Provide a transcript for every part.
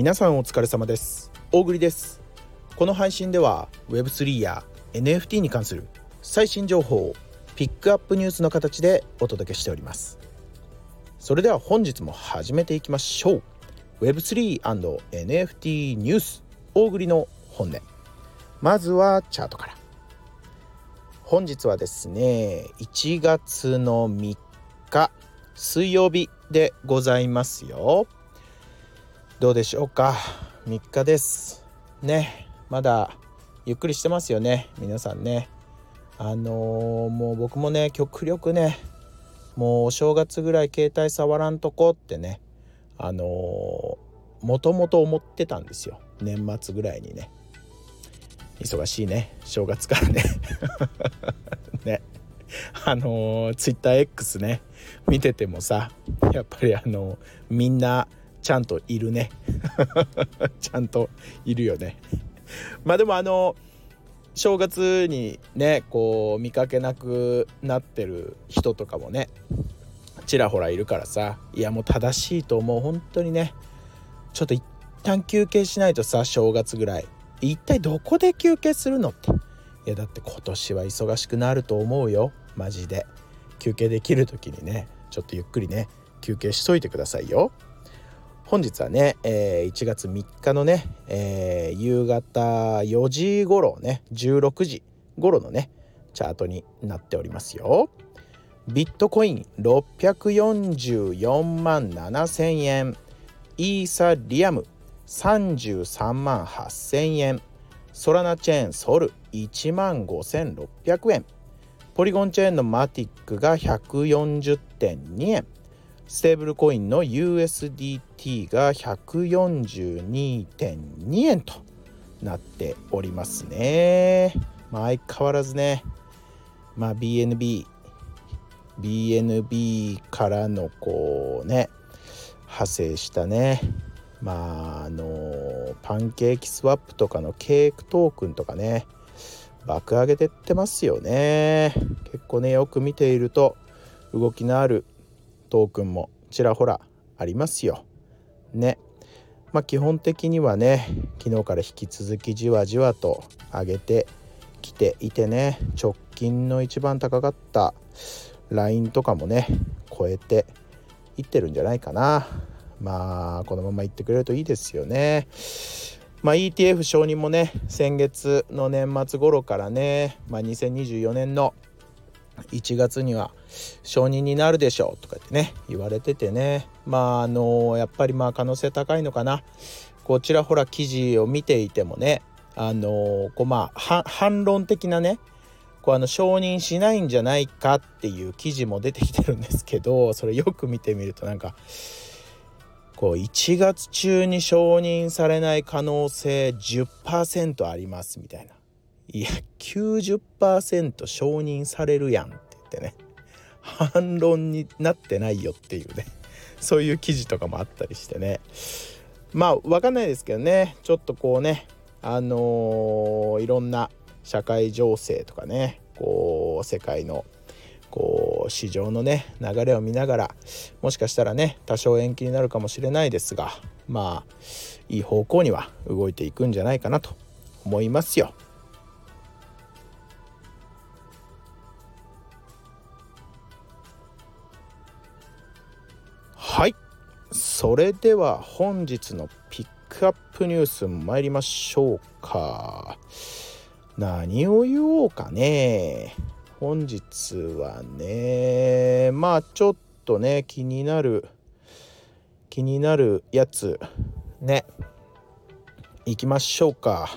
皆さんお疲れ様です。大栗です。この配信では Web3 や NFT に関する最新情報をピックアップニュースの形でお届けしております。それでは本日も始めていきましょう。Web3&NFT ニュース大栗の本音。まずはチャートから。本日はですね1月の3日水曜日でございますよ。どうでしょうか？3日です。ねまだゆっくりしてますよね。皆さんね。あのー、もう僕もね極力ねもうお正月ぐらい携帯触らんとこってねあのー、もともと思ってたんですよ。年末ぐらいにね。忙しいね。正月からね。ね。あのー、TwitterX ね。見ててもさやっぱりあのー、みんなちゃんといるね。ちゃんといるよね。まあでもあの正月にねこう見かけなくなってる人とかもねちらほらいるからさいやもう正しいと思う。本当にねちょっと一旦休憩しないとさ正月ぐらい。一体どこで休憩するのって。いやだって今年は忙しくなると思うよ。マジで。休憩できる時にねちょっとゆっくりね休憩しといてくださいよ。本日はね、えー、1月3日のね、えー、夕方4時頃ね16時頃のねチャートになっておりますよ。ビットコイン644万7000円イーサリアム33万8000円ソラナチェーンソル1万5600円ポリゴンチェーンのマティックが140.2円ステーブルコインの USDT T が142.2円となっておりますね。まあ、相変わらずね、まあ、BNB BNB からのこうね派生したねまああのパンケーキスワップとかのケークトークンとかね爆上げてってますよね結構ねよく見ていると動きのあるトークンもちらほらありますよ。ね。まあ基本的にはね昨日から引き続きじわじわと上げてきていてね直近の一番高かったラインとかもね超えていってるんじゃないかな。まあこのままいってくれるといいですよね。まあ、ETF 承認もね先月の年末頃からね、まあ、2024年の1月には承認になるでしょうとかってね言われててねまああのやっぱりまあ可能性高いのかな。こちらほら記事を見ていてもねあのこうまあ反論的なねこうあの承認しないんじゃないかっていう記事も出てきてるんですけどそれよく見てみるとなんかこう1月中に承認されない可能性10%ありますみたいな。いや90%承認されるやんって言ってね。反論になってないよっていうね。そういう記事とかもあったりしてねまあ分かんないですけどねちょっとこうねあのー、いろんな社会情勢とかねこう世界のこう市場のね流れを見ながらもしかしたらね多少延期になるかもしれないですがまあいい方向には動いていくんじゃないかなと思いますよ。それでは本日のピックアップニュース参りましょうか。何を言おうかね。本日はねまあちょっとね気になる気になるやつねいきましょうか。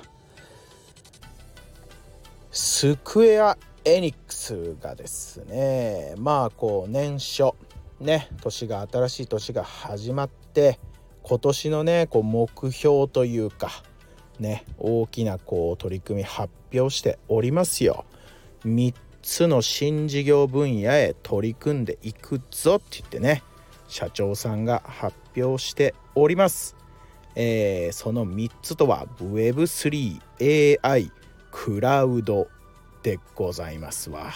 スクエア・エニックスがですねまあこう年初ね年が新しい年が始まって今年のねこう目標というかね大きなこう取り組み発表しておりますよ。3つの新事業分野へ取り組んでいくぞって言ってね社長さんが発表しております。えー、その3つとは Web3AI クラウドでございますわ。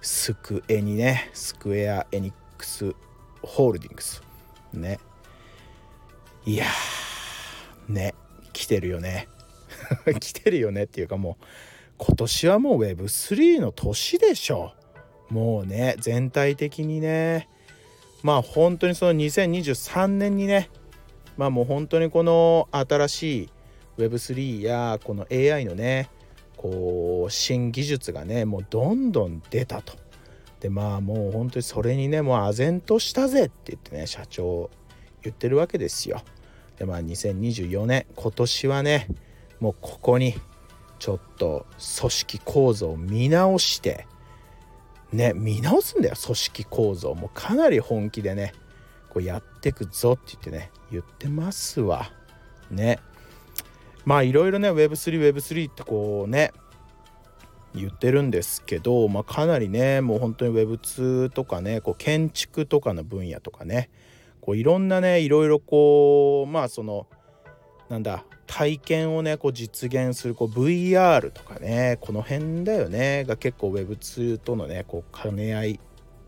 スクエにねスクエアエニックスホールディングスね。いやね来てるよね。来てるよねっていうかもう今年はもう Web3 の年でしょ。もうね全体的にね。まあ本当にその2023年にね。まあもう本当にこの新しい Web3 やこの AI のねこう新技術がねもうどんどん出たと。でまあもう本当にそれにねもう唖然としたぜって言ってね社長言ってるわけですよ。でまあ2024年今年はねもうここにちょっと組織構造を見直してね見直すんだよ組織構造。もうかなり本気でねこうやってくぞって言ってね言ってますわ。ね。まあいろいろね Web3Web3 ってこうね言ってるんですけど、まあ、かなりねもう本当に Web2 とかねこう建築とかの分野とかねこういろんなねいろいろこうまあそのなんだ体験をねこう実現するこう VR とかねこの辺だよねが結構 Web2 とのねこう兼ね合い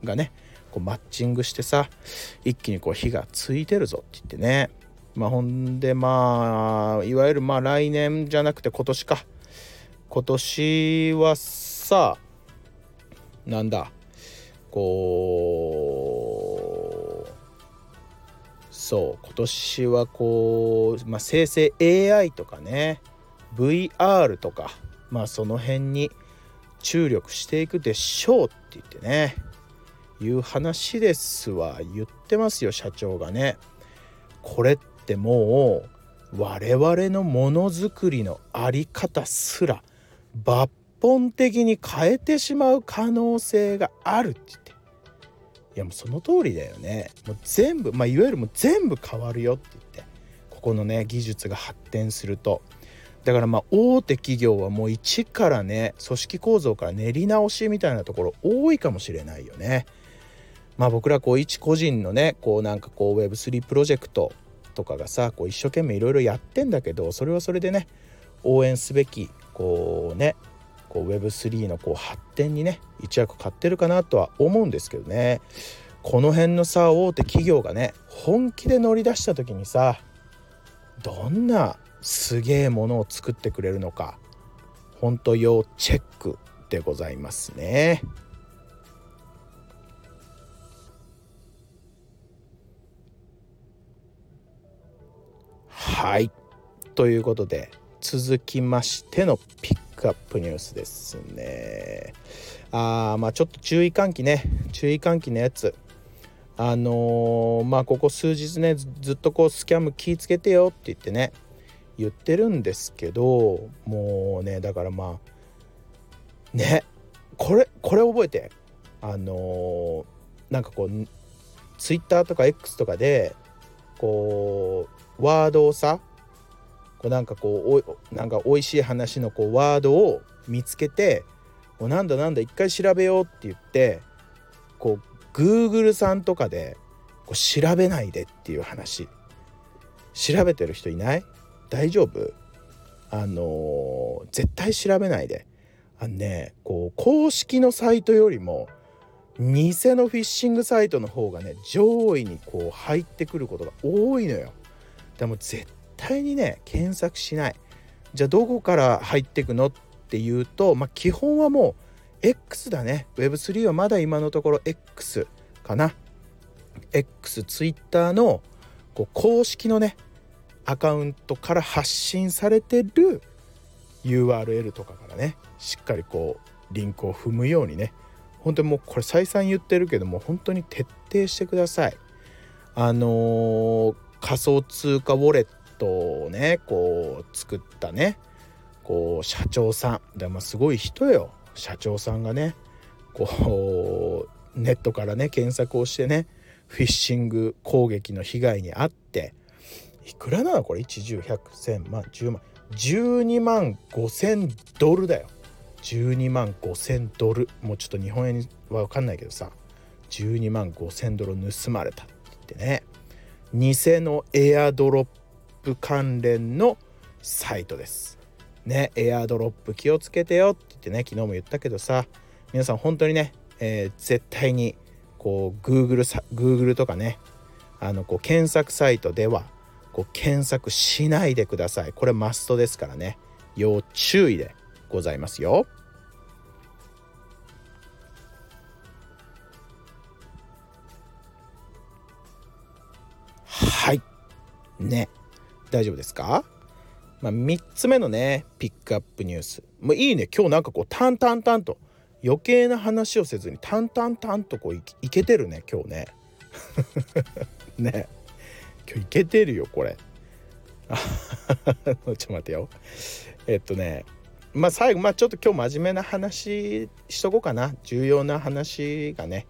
がねこうマッチングしてさ一気にこう火がついてるぞって言ってね。まあほんでまあいわゆるまあ来年じゃなくて今年か。今年はさなんだこうそう今年はこう、まあ、生成 AI とかね VR とかまあその辺に注力していくでしょうって言ってねいう話ですわ。言ってますよ社長がね。これってもう我々のものづくりの在り方すら抜本的に変えてしまう可能性があるって言って。いやもうその通りだよね。もう全部まあいわゆるもう全部変わるよって言って。ここのね技術が発展すると。だからまあ大手企業はもう一からね組織構造から練り直しみたいなところ多いかもしれないよね。まあ僕らこう一個人のねこうなんかこう Web3 プロジェクトとかがさこう一生懸命いろいろやってんだけどそれはそれでね応援すべきこうねこう Web3 のこう発展にね一役買ってるかなとは思うんですけどねこの辺のさ大手企業がね本気で乗り出した時にさどんなすげえものを作ってくれるのか本当要チェックでございますね。はいということで続きましてのピックアップニュースですね。あーまあちょっと注意喚起ね。注意喚起のやつ。あのー、まあここ数日ねずっとこうスキャンム気ぃつけてよって言ってね言ってるんですけどもうねだからまあねこれこれ覚えて。あのー、なんかこうツイッターとか X とかでこうワードをさこうなんかこうおなんか美味しい話のこうワードを見つけてもうなんだなんだ一回調べようって言ってこう Google さんとかでこう調べないでっていう話。調べてる人いない？大丈夫？あのー、絶対調べないで。あのねこう公式のサイトよりも偽のフィッシングサイトの方がね上位にこう入ってくることが多いのよ。でも絶対にね検索しない。じゃあどこから入っていくのっていうと、まあ、基本はもう X だね。Web3 はまだ今のところ X かな。X、Twitter のこう公式のねアカウントから発信されてる URL とかからねしっかりこうリンクを踏むようにね。本当にもうこれ再三言ってるけども本当に徹底してください。あのー、仮想通貨ウォレットトをねこう作ったねこう社長さん。でもすごい人よ。社長さんがねこうネットからね検索をしてねフィッシング攻撃の被害に遭っていくらなのこれ？一重百千万10万。12万5千ドルだよ。12万5千ドル。もうちょっと日本円は分かんないけどさ。12万5千ドル盗まれたって言ってね。偽のエアドロッププ関連のサイトです。ねエアドロップ気をつけてよって言ってね昨日も言ったけどさ皆さん本当にね、えー、絶対にこう Google, Google とかねあのこう検索サイトではこう検索しないでください。これマストですからね。要注意でございますよ。はい。ね。大丈夫ですか？まあ、3つ目のねピックアップニュース。もういいね。今日なんかこうタンタンタンと。余計な話をせずにタンタンタンとこういいけてるね今日ね。ね。今日いけてるよこれ。ちょっと待ってよ。えっとねまあ最後まあちょっと今日真面目な話しとこうかな。重要な話がね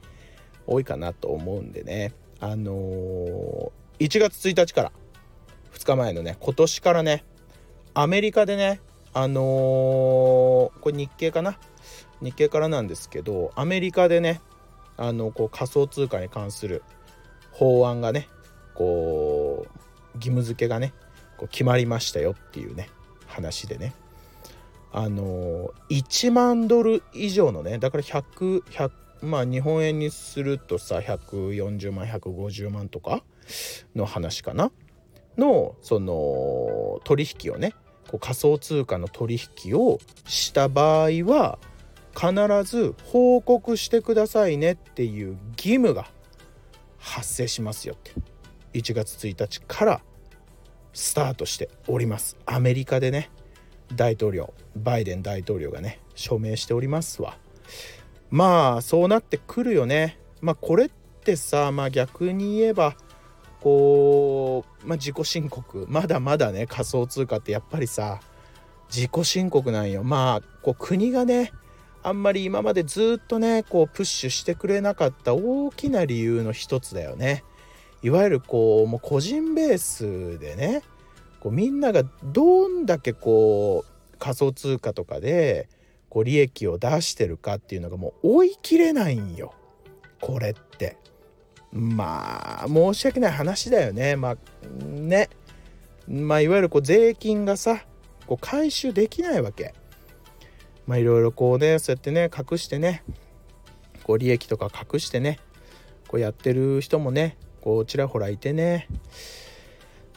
多いかなと思うんでね。あのー、1月1日から2日前のね今年からねアメリカでねあのー、これ日経かな？日経からなんですけどアメリカでねあのこう仮想通貨に関する法案がねこう義務付けがねこう決まりましたよっていうね話でね。あの1万ドル以上のねだから100 100まあ日本円にするとさ140万150万とかの話かな？のその取引をねこう仮想通貨の取引をした場合は必ず報告してくださいねっていう義務が発生しますよって。1月1日からスタートしております。アメリカでね大統領バイデン大統領がね署名しておりますわ。まあそうなってくるよね。まあこれってさまあ逆に言えばこう、まあ、自己申告まだまだね仮想通貨ってやっぱりさ自己申告なんよまあこう国がねあんまり今までずっとねこうプッシュしてくれなかった大きな理由の一つだよね。いわゆるこうもう個人ベースでねこうみんながどんだけこう仮想通貨とかでこう利益を出してるかっていうのがもう追い切れないんよこれって。まあ申し訳ない話だよね。まあね。まあいわゆるこう税金がさこう回収できないわけ。まあいろいろこうねそうやってね隠してねこう利益とか隠してねこうやってる人もねこうちらほらいてね。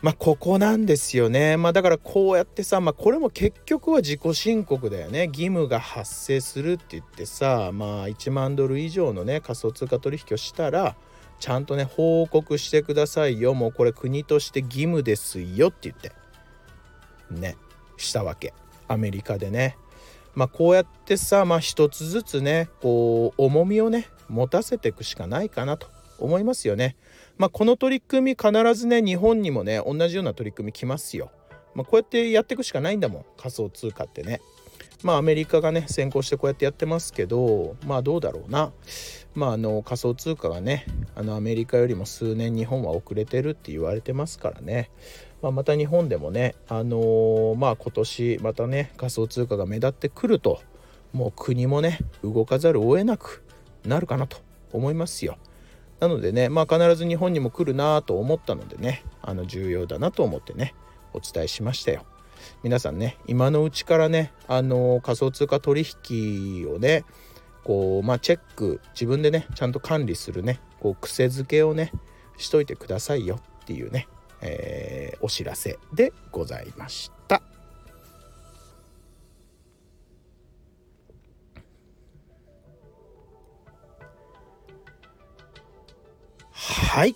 まあここなんですよね。まあだからこうやってさまあこれも結局は自己申告だよね。義務が発生するって言ってさまあ1万ドル以上のね仮想通貨取引をしたらちゃんとね報告してくださいよ。もうこれ国として義務ですよって言って。ね。したわけ。アメリカでね。まあこうやってさまあ一つずつねこう重みをね持たせていくしかないかなと。思いますよね。まあこの取り組み必ずね日本にもね同じような取り組み来ますよ。まあこうやってやっていくしかないんだもん。仮想通貨ってね。まあアメリカがね先行してこうやってやってますけどまあどうだろうなまああの仮想通貨がねあのアメリカよりも数年日本は遅れてるって言われてますからね、まあ、また日本でもねあのー、まあ今年またね仮想通貨が目立ってくるともう国もね動かざるを得なくなるかなと思いますよ。なのでねまあ必ず日本にも来るなと思ったのでねあの重要だなと思ってねお伝えしましたよ。皆さんね今のうちからねあの仮想通貨取引をねこうまあチェック自分でねちゃんと管理するねこう癖づけをねしといてくださいよっていうね、えー、お知らせでございました。はい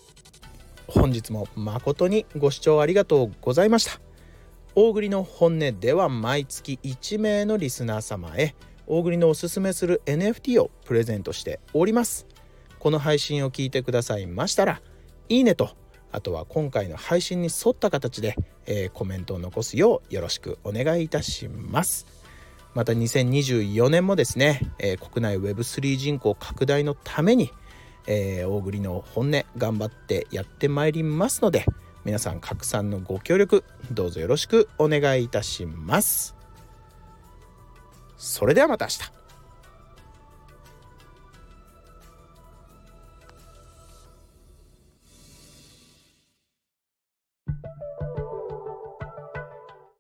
本日も誠にご視聴ありがとうございました。大栗の本音では毎月1名のリスナー様へ大栗のおすすめする NFT をプレゼントしております。この配信を聞いてくださいましたらいいねとあとは今回の配信に沿った形で、えー、コメントを残すようよろしくお願いいたします。また2024年もですね、えー、国内 Web3 人口拡大のために、えー、大栗の本音頑張ってやってまいりますので皆さん拡散のご協力どうぞよろしくお願いいたします。それではまた明日。